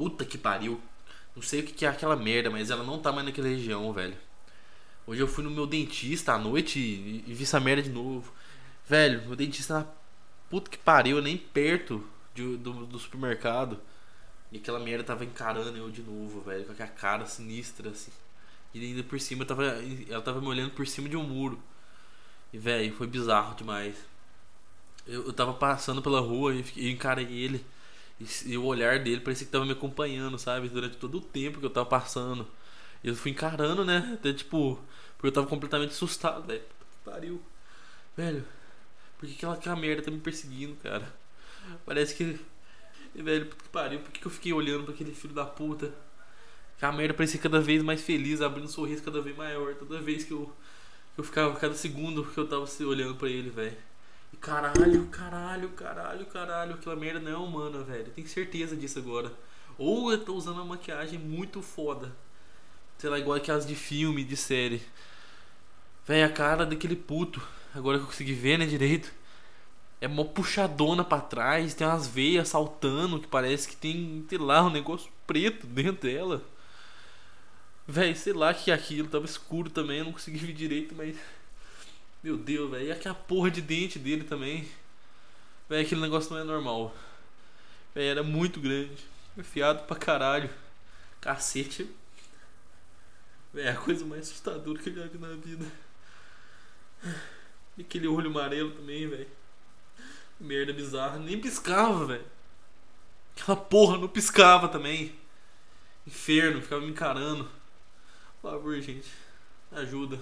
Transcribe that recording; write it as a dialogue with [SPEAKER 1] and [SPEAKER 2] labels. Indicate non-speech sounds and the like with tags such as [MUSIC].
[SPEAKER 1] Puta que pariu. Não sei o que, é aquela merda, mas ela não tá mais naquela região, velho. Hoje eu fui no meu dentista à noite e, e vi essa merda de novo. Velho, meu dentista na puta que pariu, nem perto de, do, do supermercado. E aquela merda tava encarando eu de novo, velho, com aquela cara sinistra, assim. E ainda por cima tava, ela tava me olhando por cima de um muro. E, velho, foi bizarro demais. Eu, eu tava passando pela rua e, e encarei ele. E, e, o olhar dele parecia que tava me acompanhando, sabe? Durante todo o tempo que eu tava passando. Eu fui encarando, né? Até tipo. Porque eu tava completamente assustado, velho. Pariu. Velho, por que aquela, merda tá me perseguindo, cara? Parece que. Velho, que pariu, por que eu fiquei olhando pra aquele filho da puta? A merda parecia cada vez mais feliz, abrindo um sorriso cada vez maior. Toda vez que eu, eu ficava, cada segundo que eu tava olhando pra ele, velho. Caralho, caralho, caralho, caralho, aquela merda não é humana, velho. Eu tenho certeza disso agora. Ou eu tô usando uma maquiagem muito foda. Sei lá, igual aquelas de filme, de série. Velho, a cara daquele puto. Agora que eu consegui ver, né, direito. É mó puxadona pra trás, tem umas veias saltando que parece que tem, sei lá, um negócio preto dentro dela. Véi, sei lá que é aquilo, tava escuro também, eu não consegui [LAUGHS] ver direito, mas. Meu Deus, velho. E aquela porra de dente dele também. Véi, aquele negócio não é normal. Véi, era muito grande. Enfiado pra caralho. Cacete. Véi, é a coisa mais assustadora que eu já vi na vida. E aquele olho amarelo também, velho. Merda bizarra. Nem piscava, velho. Aquela porra não piscava também. Inferno, ficava me encarando. Por favor, gente. Ajuda.